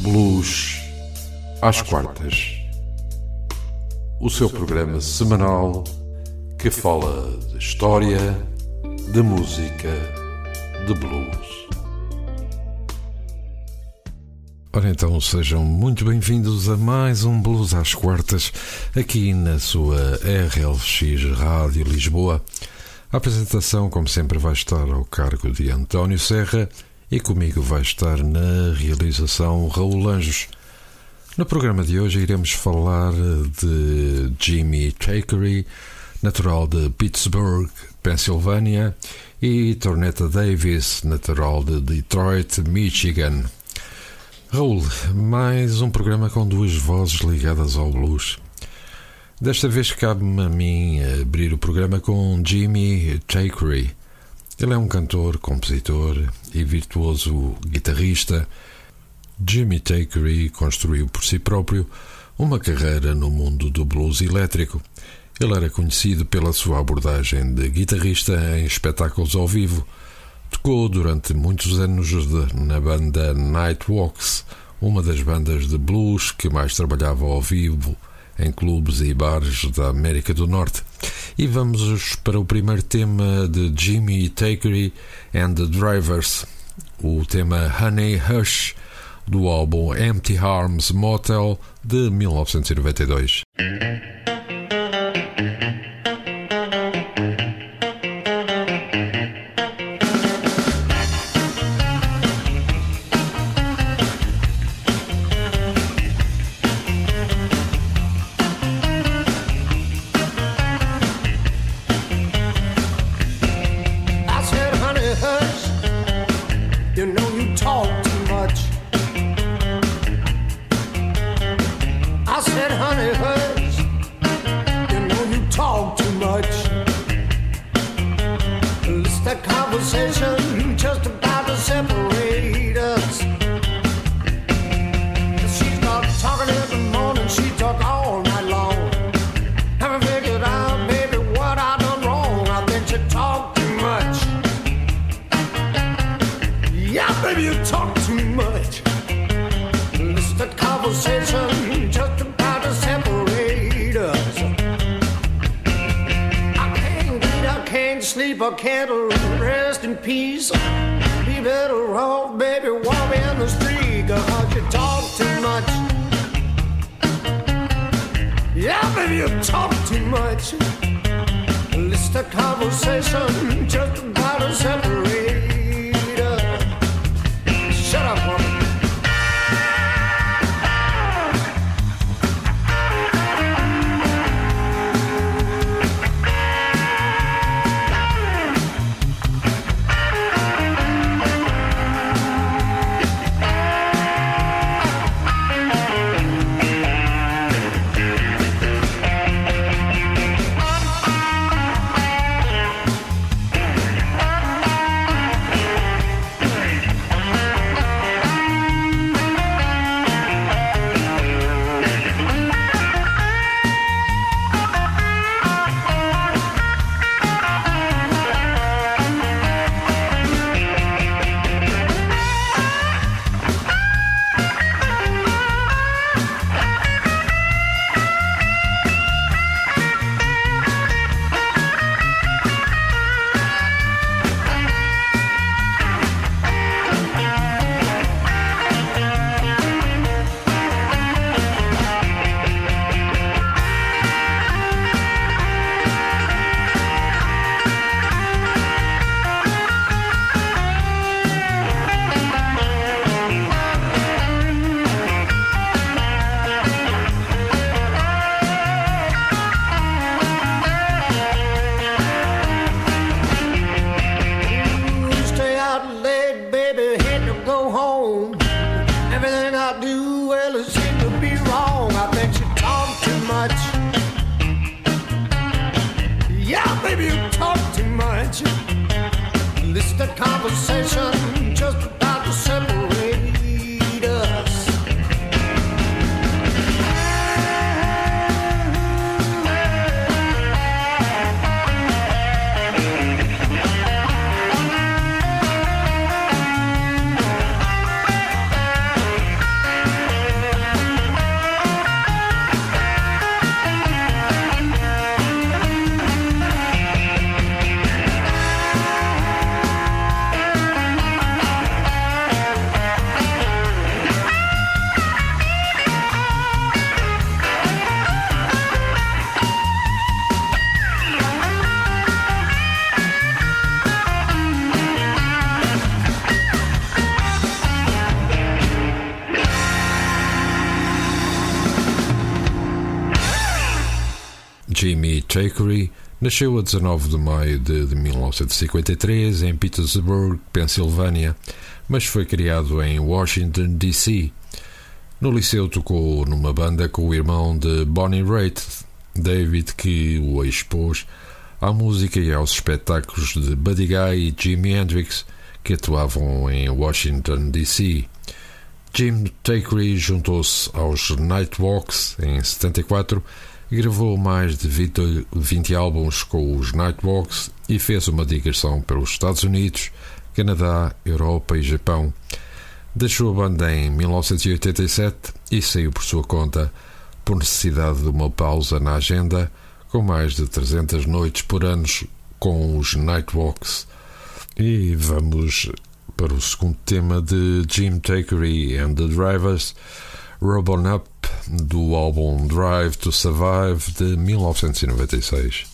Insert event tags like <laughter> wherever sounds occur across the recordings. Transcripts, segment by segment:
Blues às quartas. O seu programa semanal que fala de história, de música, de blues. Ora então, sejam muito bem-vindos a mais um Blues às quartas, aqui na sua RLX Rádio Lisboa. A apresentação, como sempre, vai estar ao cargo de António Serra e comigo vai estar na realização Raul Anjos. No programa de hoje iremos falar de Jimmy Takery, natural de Pittsburgh, Pensilvânia, e Tornetta Davis, natural de Detroit, Michigan. Raul, mais um programa com duas vozes ligadas ao blues. Desta vez cabe-me a mim abrir o programa com Jimmy Takery. Ele é um cantor, compositor e virtuoso guitarrista. Jimmy Takery construiu por si próprio uma carreira no mundo do blues elétrico. Ele era conhecido pela sua abordagem de guitarrista em espetáculos ao vivo. Tocou durante muitos anos na banda Nightwalks, uma das bandas de blues que mais trabalhava ao vivo em clubes e bares da América do Norte. E vamos para o primeiro tema de Jimmy Takery and the Drivers, o tema Honey Hush do álbum Empty Arms Motel de 1992. That conversation. cattle rest in peace. Be better off, baby, walking the street. God, you talk too much. Yeah, baby, you talk too much. List a conversation just about to separate. conversation. Nasceu a 19 de maio de, de 1953 em Petersburg, Pensilvânia, mas foi criado em Washington, D.C. No liceu tocou numa banda com o irmão de Bonnie Raitt, David, que o expôs à música e aos espetáculos de Buddy Guy e Jimi Hendrix, que atuavam em Washington, D.C. Jim Takery juntou-se aos Nightwalks em 74 e gravou mais de 20, 20 álbuns com os Nightwalks e fez uma digressão pelos Estados Unidos, Canadá, Europa e Japão. Deixou a banda em 1987 e saiu por sua conta, por necessidade de uma pausa na agenda, com mais de 300 noites por ano com os Nightwalks. E vamos para o segundo tema de Jim Takery and the Drivers, Robon Up, do álbum Drive to Survive de 1996.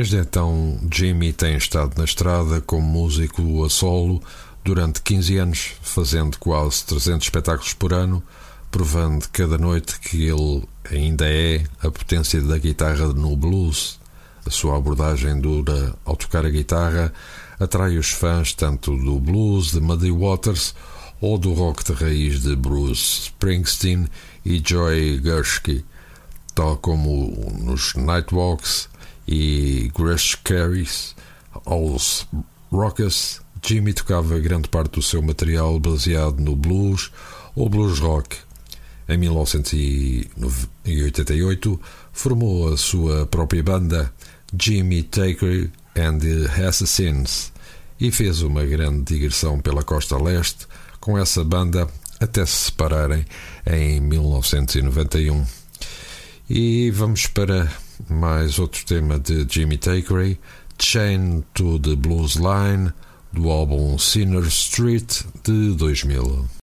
Desde então, Jimmy tem estado na estrada como músico a solo durante 15 anos, fazendo quase 300 espetáculos por ano, provando cada noite que ele ainda é a potência da guitarra no blues. A sua abordagem dura ao tocar a guitarra atrai os fãs tanto do blues de Muddy Waters ou do rock de raiz de Bruce Springsteen e Joy Gershke, tal como nos Nightwalks e Grace Carries aos Rockers. Jimmy tocava grande parte do seu material baseado no blues ou blues rock. Em 1988, formou a sua própria banda, Jimmy Taker and the Assassins, e fez uma grande digressão pela costa leste com essa banda até se separarem em 1991. E vamos para mais outro tema de Jimmy Takery, Chain to the Blues Line, do álbum Sinner Street de 2000.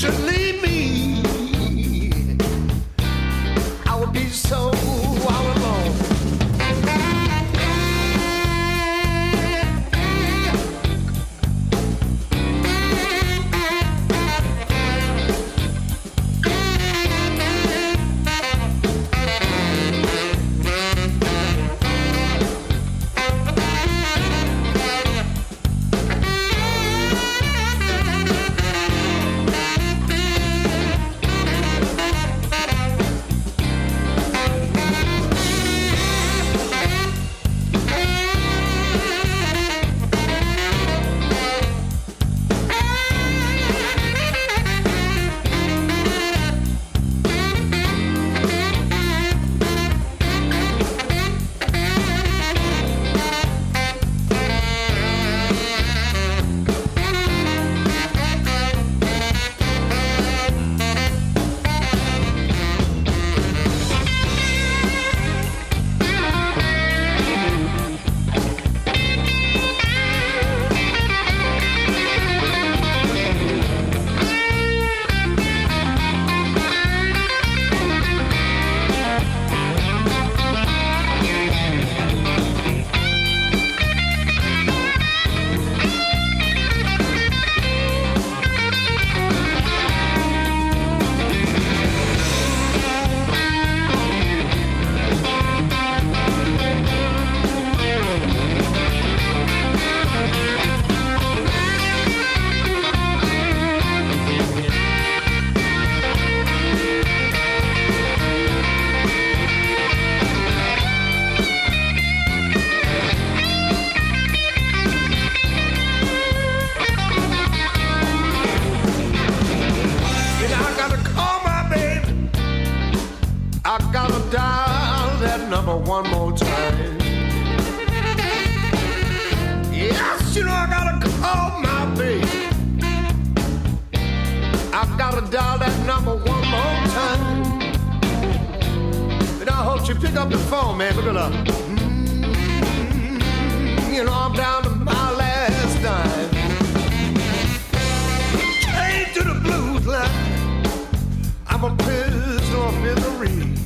should leave me, I would be so. you pick up the phone, man? Look at her. Mm-hmm. You know, I'm down to my last dime. Change to the blues line. I'm a prisoner of misery.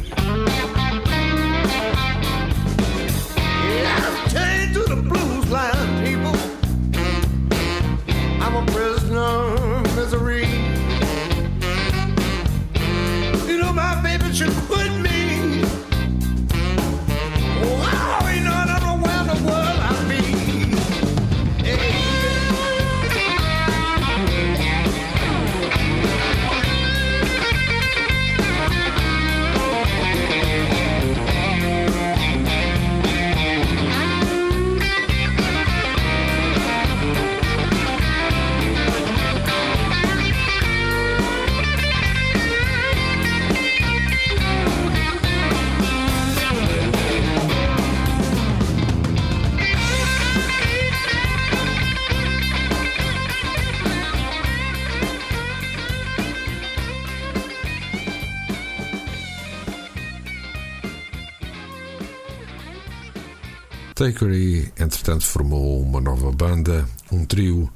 Takery, entretanto, formou uma nova banda, um trio,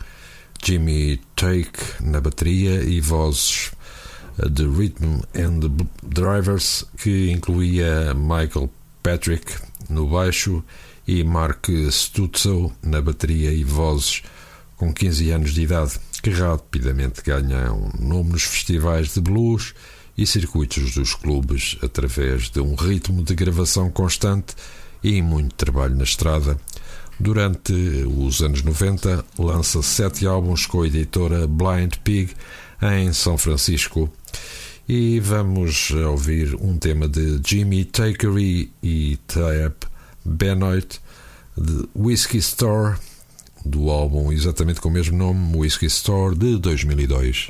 Jimmy Take na bateria e vozes The Rhythm and Drivers, que incluía Michael Patrick no baixo e Mark Stutzel na bateria e vozes. Com 15 anos de idade, que rapidamente ganham nome nos festivais de blues e circuitos dos clubes através de um ritmo de gravação constante e muito trabalho na estrada. Durante os anos 90, lança sete álbuns com a editora Blind Pig em São Francisco. E vamos ouvir um tema de Jimmy Takery e Tab Benoit de Whiskey Store, do álbum exatamente com o mesmo nome, Whiskey Store, de 2002.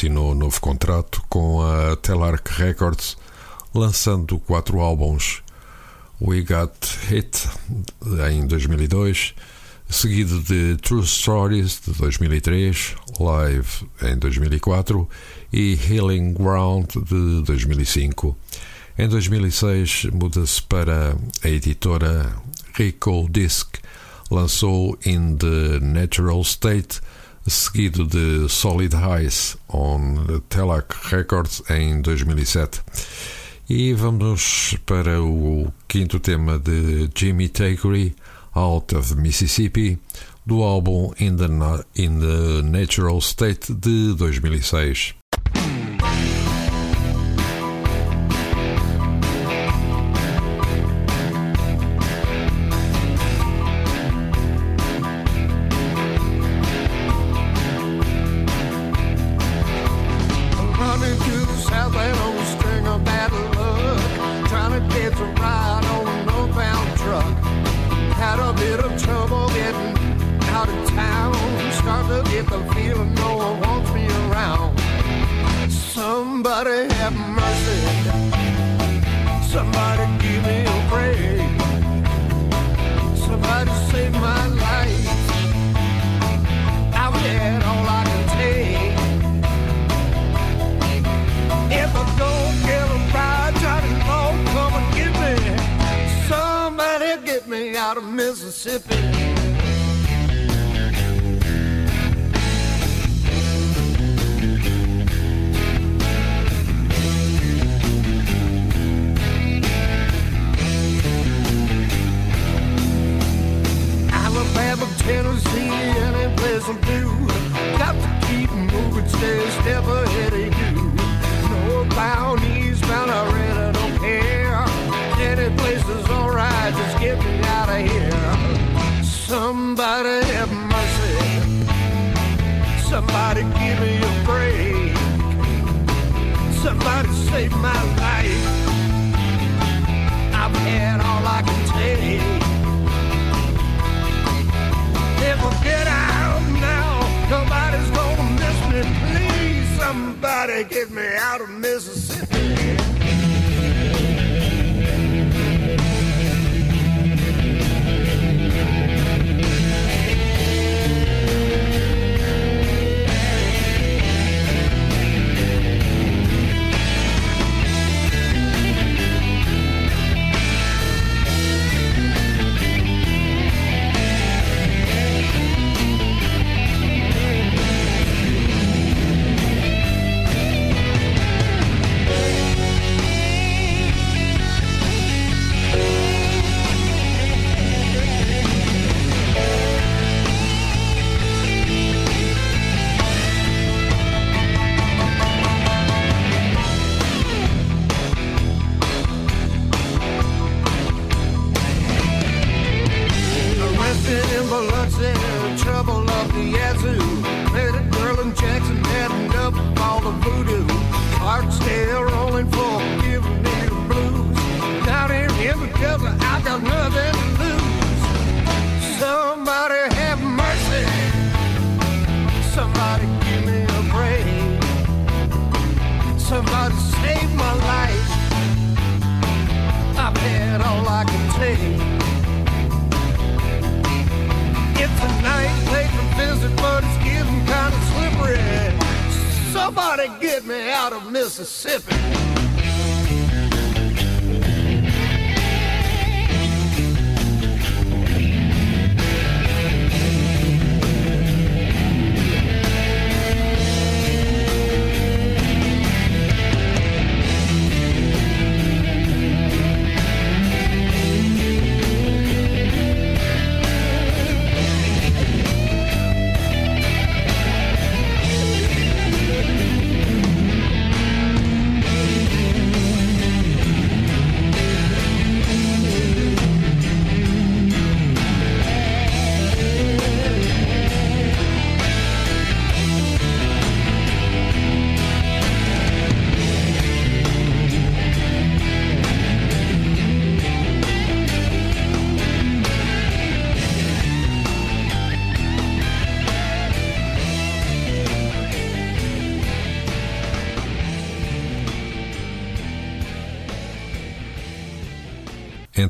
Assinou novo contrato com a Telarc Records, lançando quatro álbuns. We Got Hit, em 2002, seguido de True Stories, de 2003, Live, em 2004 e Healing Ground, de 2005. Em 2006, muda-se para a editora Rico Disc, lançou In the Natural State seguido de Solid Highs on Telac Records em 2007. E vamos para o quinto tema de Jimmy Takery, Out of Mississippi, do álbum In the, Na In the Natural State de 2006.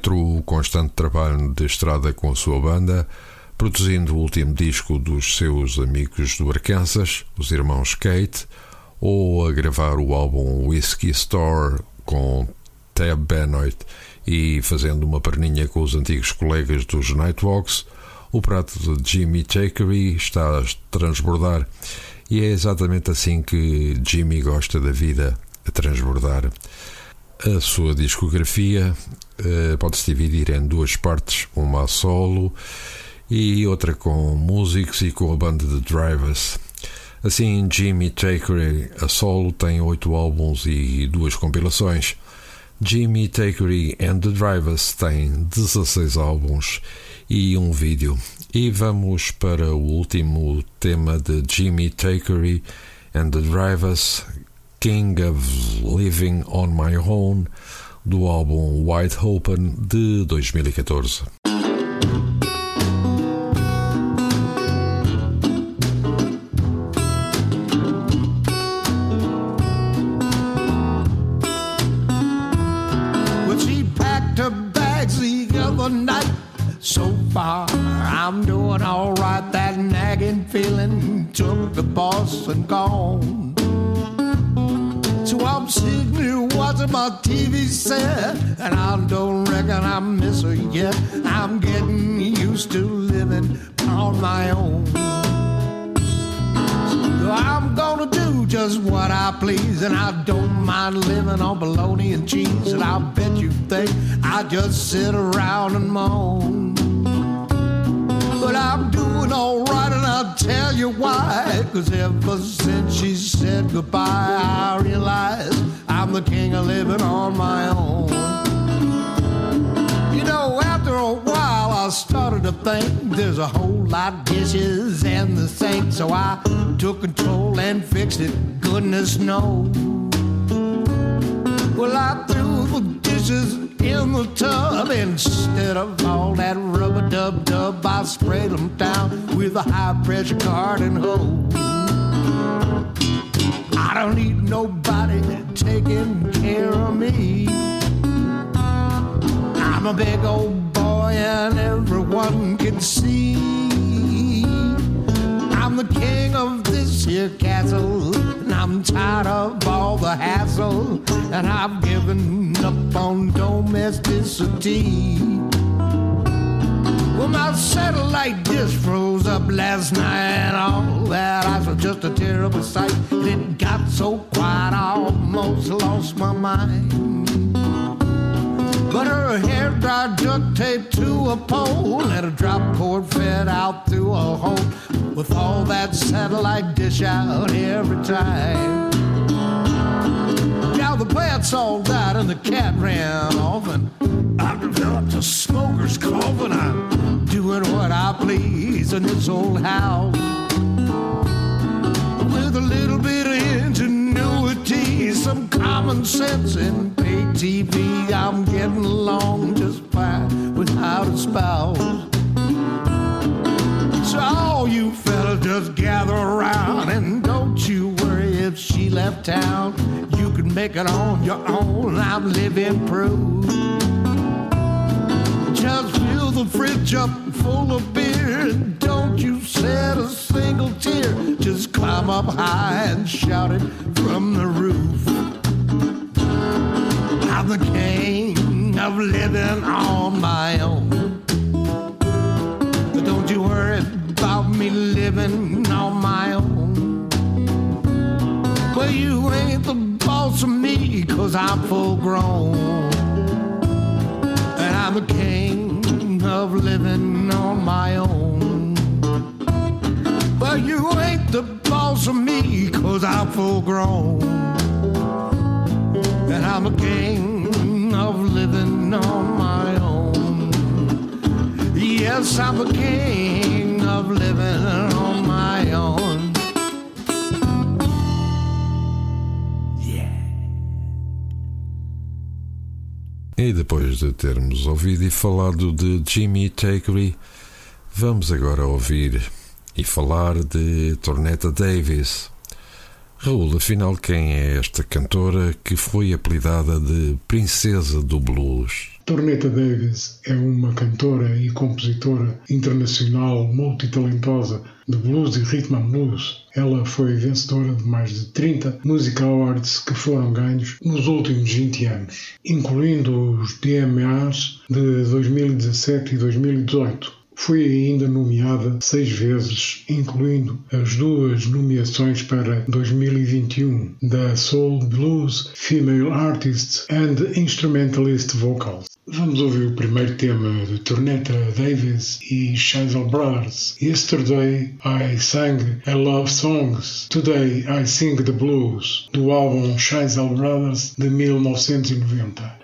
entre o constante trabalho de estrada com a sua banda, produzindo o último disco dos seus amigos do Arkansas, os irmãos Kate, ou a gravar o álbum Whiskey Store com Tab Benoit e fazendo uma perninha com os antigos colegas dos Nightwalks, o prato de Jimmy Chakery está a transbordar. E é exatamente assim que Jimmy gosta da vida, a transbordar. A sua discografia eh, pode-se dividir em duas partes, uma solo e outra com músicos e com a banda de Drivers. Assim, Jimmy Takery a solo tem oito álbuns e duas compilações. Jimmy Takery and the Drivers tem 16 álbuns e um vídeo. E vamos para o último tema de Jimmy Takery and the Drivers, King of Living on My Own. Do álbum Wide Open de 2014. I'm doing alright. That nagging feeling took the boss and gone. So I'm sitting here watching my TV set, and I don't reckon I miss her yet. I'm getting used to living on my own. So I'm gonna do just what I please, and I don't mind living on bologna and cheese. And I bet you think I just sit around and moan but I'm doing alright and I'll tell you why. Cause ever since she said goodbye, I realized I'm the king of living on my own. You know, after a while, I started to think there's a whole lot of dishes in the sink, so I took control and fixed it. Goodness knows. Well, I threw the dishes in the tub instead of all that rubber dub dub. I sprayed them down with a high pressure garden hose. I don't need nobody taking care of me. I'm a big old boy and everyone can see. I'm the king of here castle, and I'm tired of all the hassle, and I've given up on domesticity. Well, my satellite dish froze up last night, all that ice was just a terrible sight. It got so quiet, I almost lost my mind. But her hair dried duct tape to a pole, and a drop cord fed out through a hole with all that satellite dish out every time. Now the plants all died and the cat ran off, and I developed a smoker's cough, and I'm doing what I please in this old house with a little bit of some common sense, in pay TV. I'm getting along just fine without a spouse. So all you fellas just gather around and don't you worry if she left town. You can make it on your own. I'm living proof. Just fill the fridge up full of beer and don't you shed a single tear. Just climb up high and shout it from the roof. I'm the king of living on my own. But don't you worry about me living on my own. Well, you ain't the boss of me, cause I'm full grown. I'm the king of living on my own. But you ain't the boss of me, cause I'm full grown. And I'm a king of living on my own. Yes, I'm a king of living on E depois de termos ouvido e falado de Jimmy Takery, vamos agora ouvir e falar de Tornetta Davis. Raul, afinal, quem é esta cantora que foi apelidada de Princesa do Blues? Tornetta Davis é uma cantora e compositora internacional multitalentosa de blues e rhythm and blues. Ela foi vencedora de mais de 30 Music Awards que foram ganhos nos últimos 20 anos, incluindo os DMAs de 2017 e 2018. Foi ainda nomeada seis vezes, incluindo as duas nomeações para 2021 da Soul Blues Female Artist and Instrumentalist Vocals. Vamos ouvir o primeiro tema de Tornetta Davis e Chazelle Brothers. Yesterday I sang a love songs, today I sing the blues, do álbum Chazelle Brothers de 1990.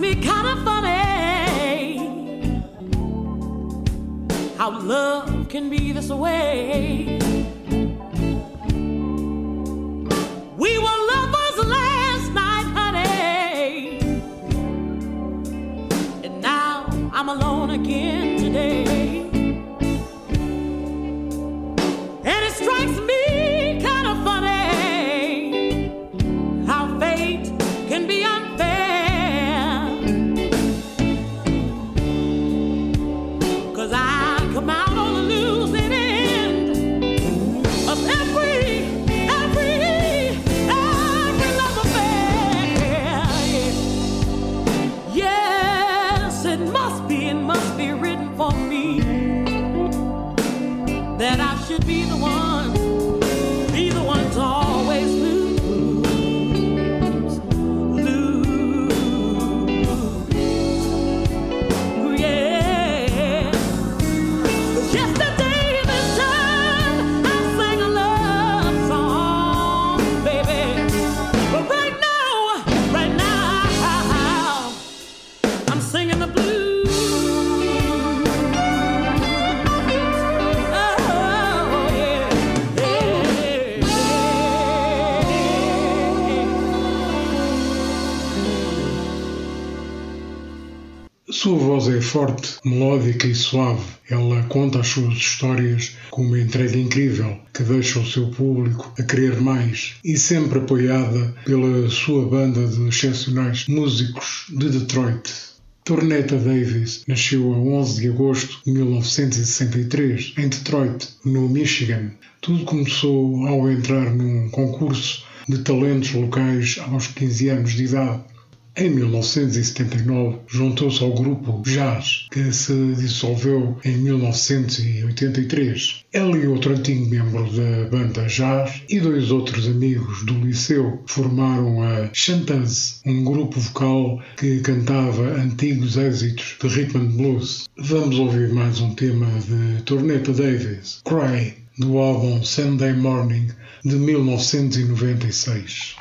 Me kind of funny how love can be this way. We were lovers last night, honey, and now I'm alone again forte, melódica e suave. Ela conta as suas histórias com uma entrega incrível que deixa o seu público a querer mais e sempre apoiada pela sua banda de excepcionais músicos de Detroit. Tornetta Davis nasceu a 11 de agosto de 1963 em Detroit, no Michigan. Tudo começou ao entrar num concurso de talentos locais aos 15 anos de idade. Em 1979, juntou-se ao grupo Jazz, que se dissolveu em 1983. Ela e outro antigo membro da banda Jazz e dois outros amigos do liceu formaram a Chantaz, um grupo vocal que cantava antigos êxitos de rhythm and blues. Vamos ouvir mais um tema de Tornetta Davis, Cry, do álbum Sunday Morning de 1996.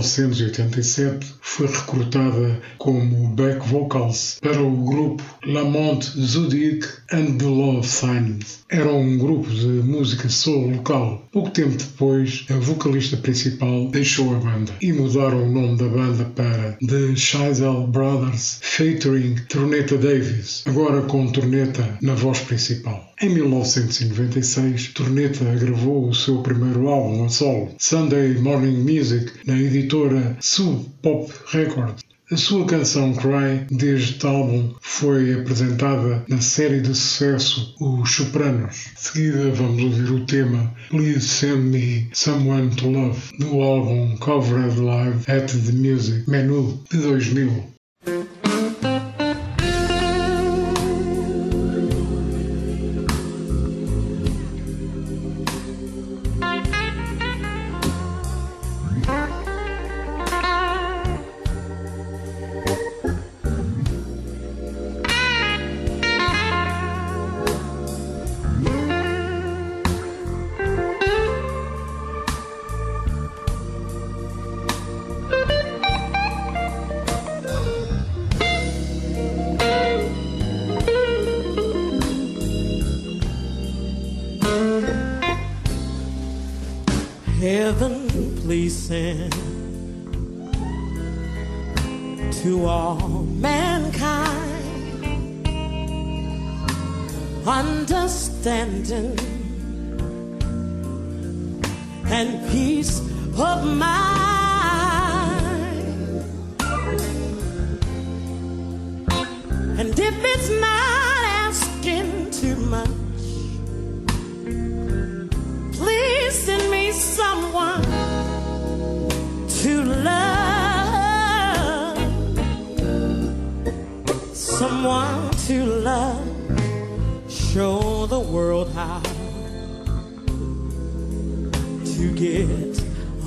1987 foi recrutada como back vocals para o grupo Lamont Zodiac and the Love Signs. Era um grupo de música soul local. Pouco tempo depois, a vocalista principal deixou a banda e mudaram o nome da banda para The Scheisel Brothers featuring Torneta Davis, agora com Torneta na voz principal. Em 1996, Torneta gravou o seu primeiro álbum a solo, Sunday Morning Music, na editora Sub Pop Records. A sua canção Cry deste álbum foi apresentada na série de sucesso Os Sopranos. De seguida vamos ouvir o tema Please Send Me Someone to Love do álbum Covered Live at the Music Menu de 2000.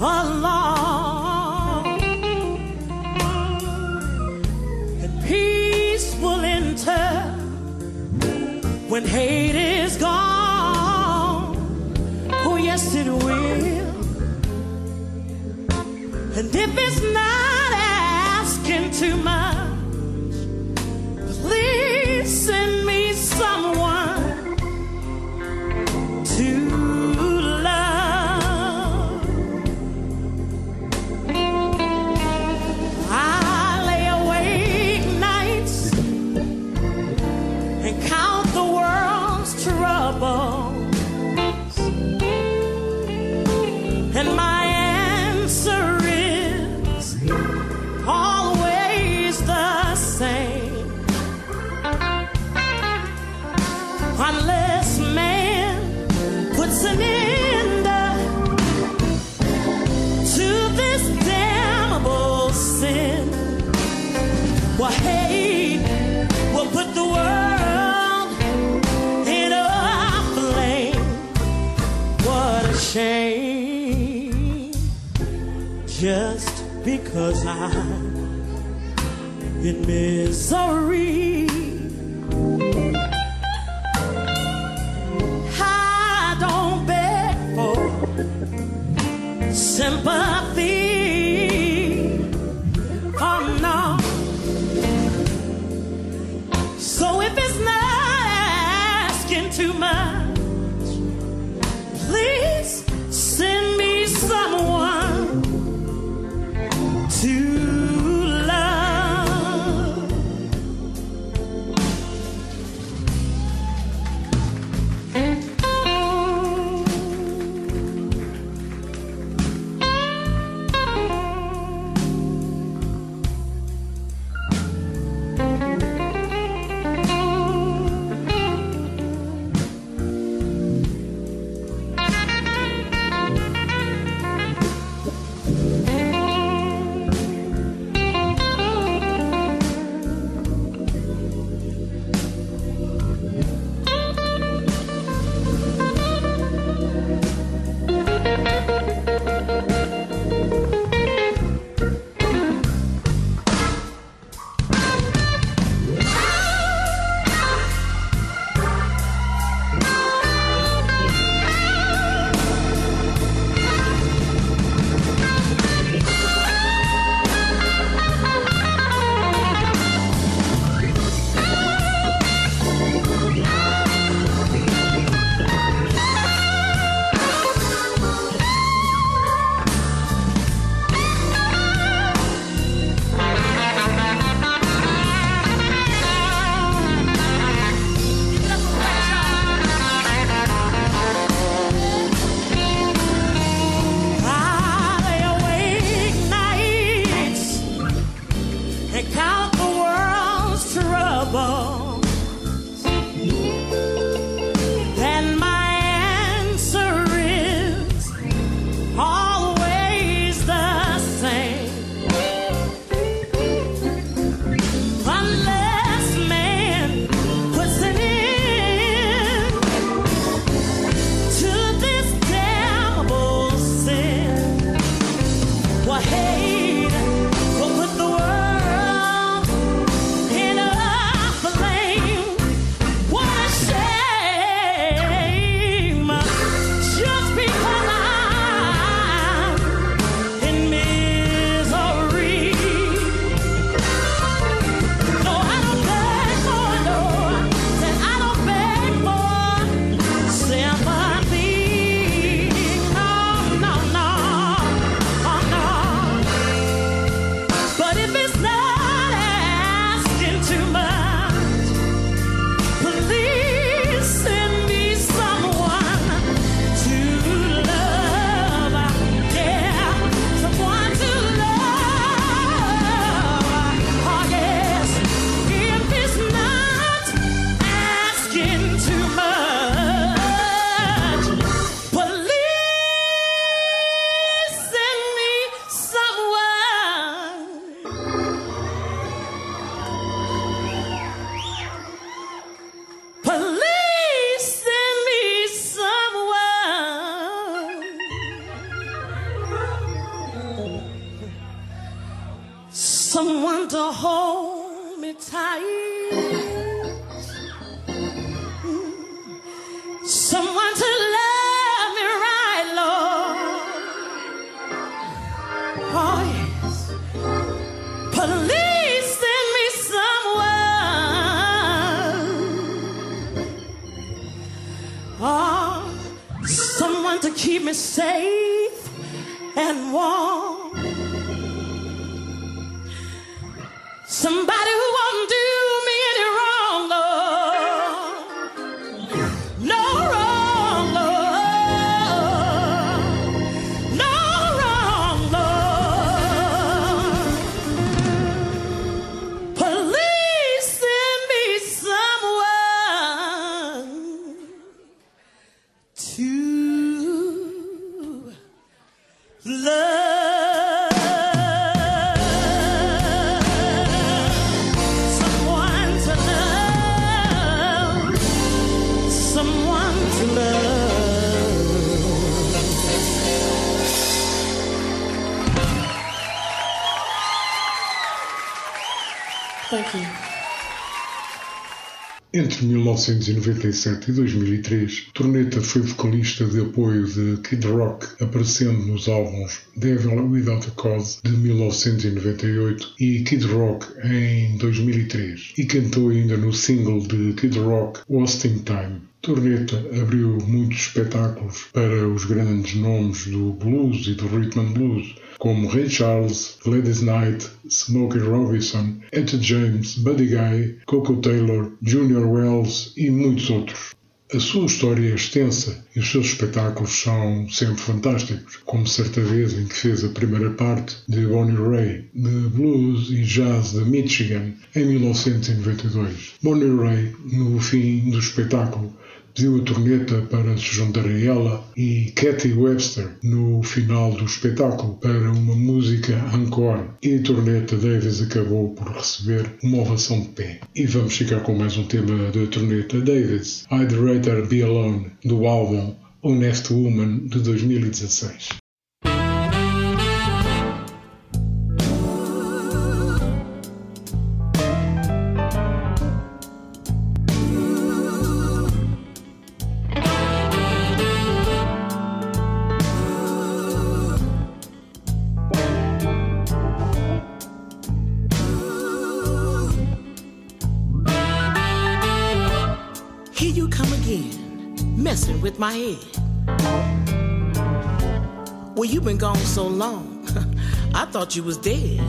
Along, and peace will enter when hate is gone. Oh, yes, it will. And if it's not Because I'm in misery. I don't beg for sympathy. Entre 1997 e 2003, Torneta foi vocalista de apoio de Kid Rock, aparecendo nos álbuns Devil Without a Cause de 1998 e Kid Rock em 2003, e cantou ainda no single de Kid Rock Wasting Time. Torneta abriu muitos espetáculos para os grandes nomes do blues e do rhythm and blues, como Ray Charles, Gladys Knight, Smokey Robinson, Etta James, Buddy Guy, Coco Taylor, Junior Wells e muitos outros. A sua história é extensa e os seus espetáculos são sempre fantásticos, como certa vez em que fez a primeira parte de Bonnie Ray, de blues e jazz de Michigan, em 1992. Bonnie Ray, no fim do espetáculo, pediu a torneta para se juntar a ela e Cathy Webster no final do espetáculo para uma música encore e torneta Davis acabou por receber uma ovação de pé. E vamos ficar com mais um tema da torneta Davis, I'd Rather Be Alone, do álbum Honest Woman de 2016. You've been gone so long, <laughs> I thought you was dead.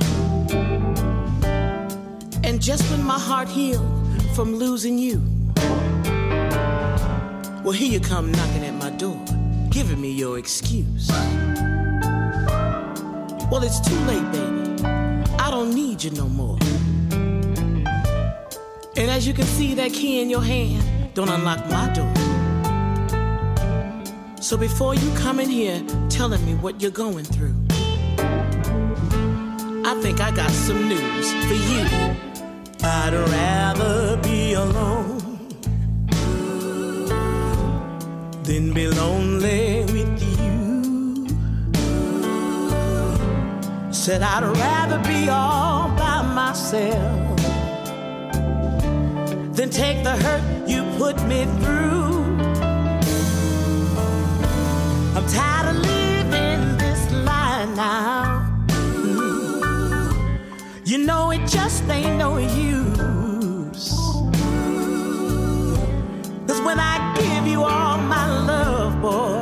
And just when my heart healed from losing you, well, here you come knocking at my door, giving me your excuse. Well, it's too late, baby. I don't need you no more. And as you can see, that key in your hand don't unlock my door. So before you come in here telling me what you're going through, I think I got some news for you. I'd rather be alone than be lonely with you. Said I'd rather be all by myself than take the hurt you put me through. I'm tired of living this lie now. Mm. You know it just ain't no use. Cause when I give you all my love, boy,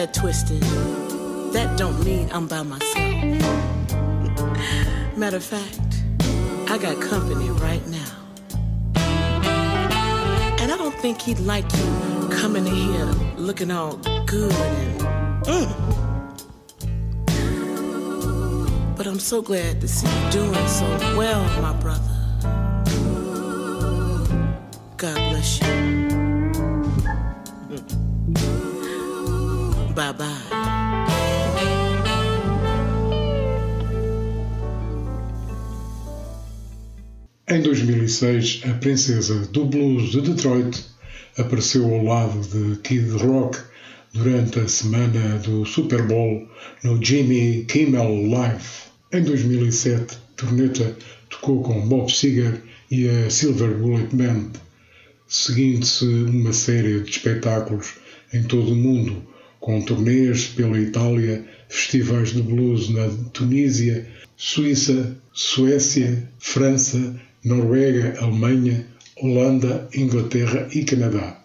that twisted. That don't mean I'm by myself. Matter of fact, I got company right now. And I don't think he'd like you coming in here looking all good and mm. But I'm so glad to see you doing so well, my brother. God bless you. Bye. Em 2006, a princesa do blues de Detroit apareceu ao lado de Kid Rock durante a semana do Super Bowl no Jimmy Kimmel Live. Em 2007, Torneta tocou com Bob Seger e a Silver Bullet Band, seguindo-se uma série de espetáculos em todo o mundo, com turnês pela Itália, festivais de blues na Tunísia, Suíça, Suécia, França, Noruega, Alemanha, Holanda, Inglaterra e Canadá.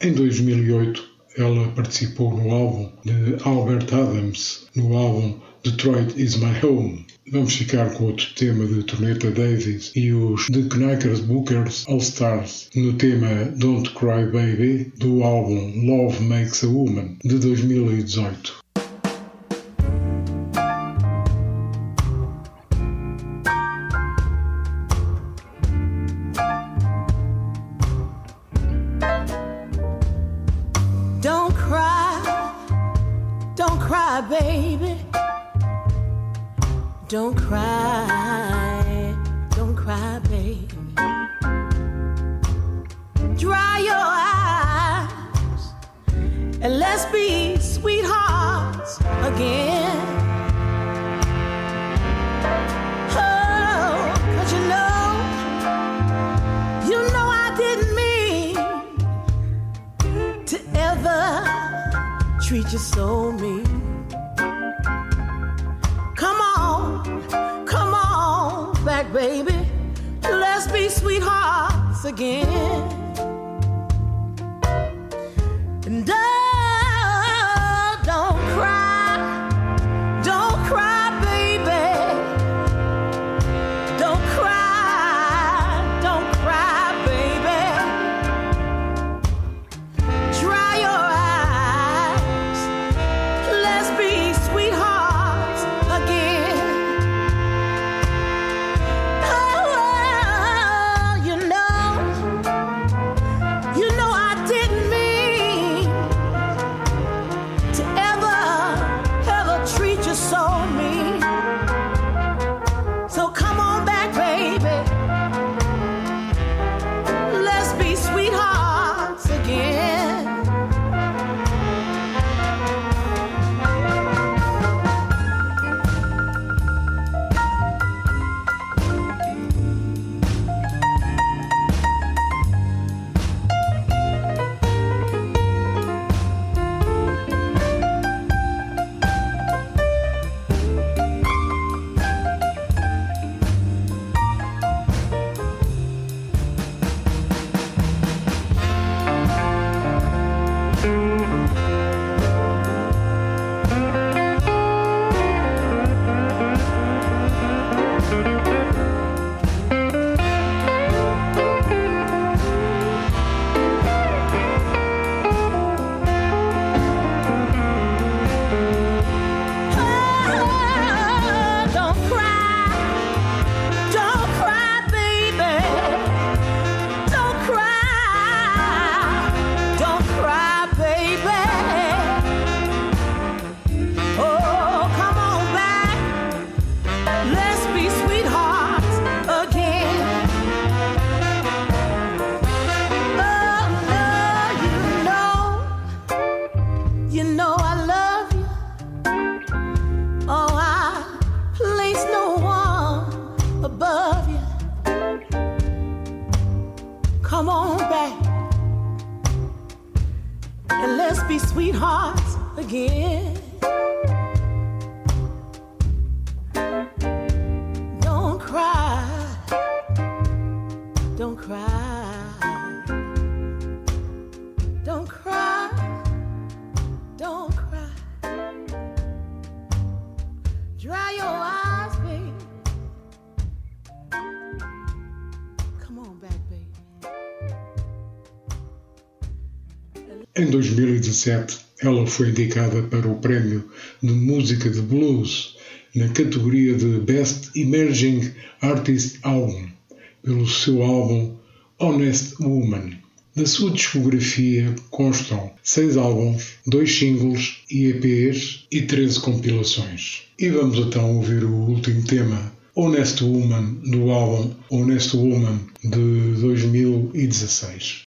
Em 2008, ela participou no álbum de Albert Adams, no álbum Detroit is My Home. Vamos ficar com outro tema de Torneta Davis e os The Knickers Bookers All Stars no tema Don't Cry Baby do álbum Love Makes a Woman de 2018. Baby. Let's be sweethearts again. Be sweethearts again. 2017, ela foi indicada para o Prémio de Música de Blues na categoria de Best Emerging Artist Album pelo seu álbum Honest Woman. Da sua discografia constam seis álbuns, dois singles e EPs e 13 compilações. E vamos então ouvir o último tema, Honest Woman, do álbum Honest Woman de 2016.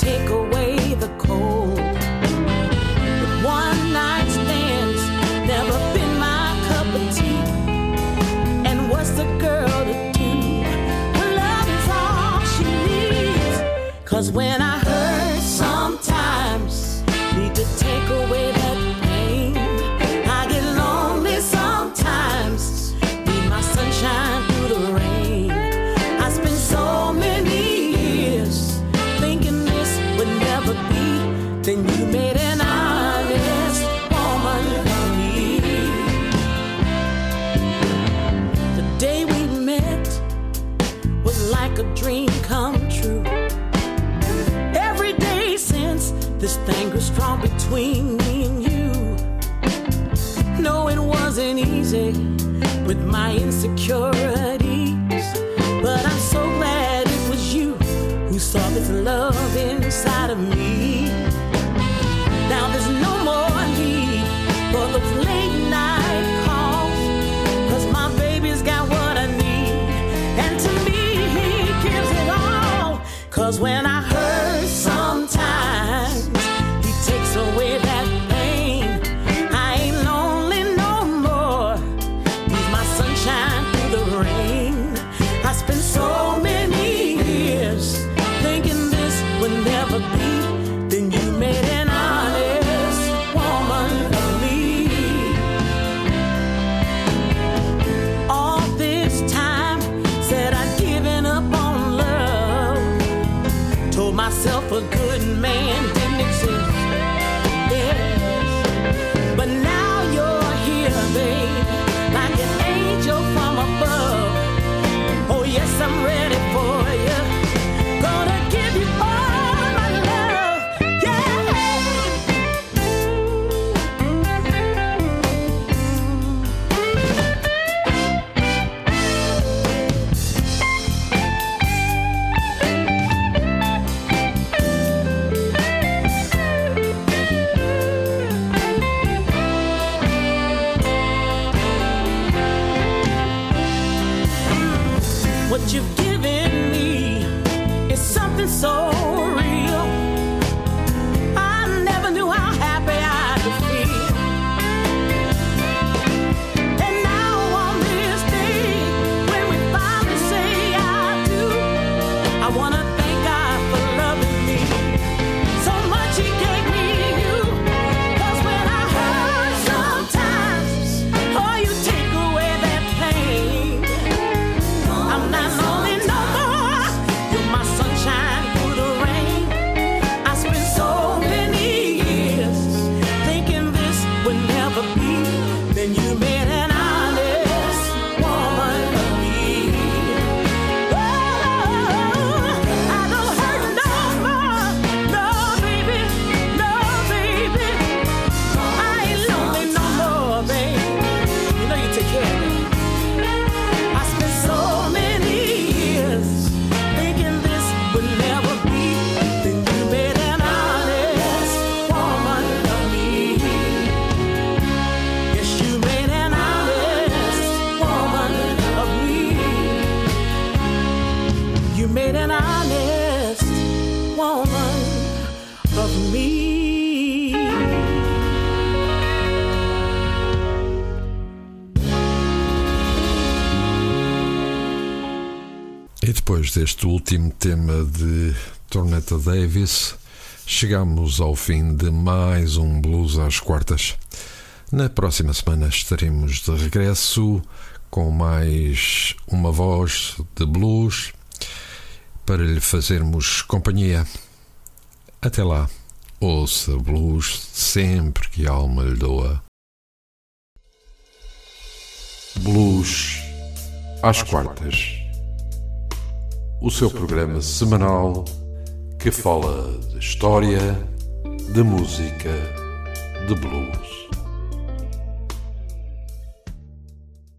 Take away the cold. One night stands never been my cup of tea. And what's the girl to do love is all she when I this thing grew strong between me and you. No, it wasn't easy with my insecurities, but I'm so glad it was you who saw this love inside of me. Now there's no more need for those late night calls. Cause my baby's got what I need. And to me, he gives it all. Cause when I so depois deste último tema de Tornetta Davis, chegamos ao fim de mais um Blues às Quartas. Na próxima semana estaremos de regresso com mais uma voz de blues para lhe fazermos companhia. Até lá, ouça blues sempre que a alma lhe doa. Blues às quartas. O seu programa semanal que fala de história, de música, de blues.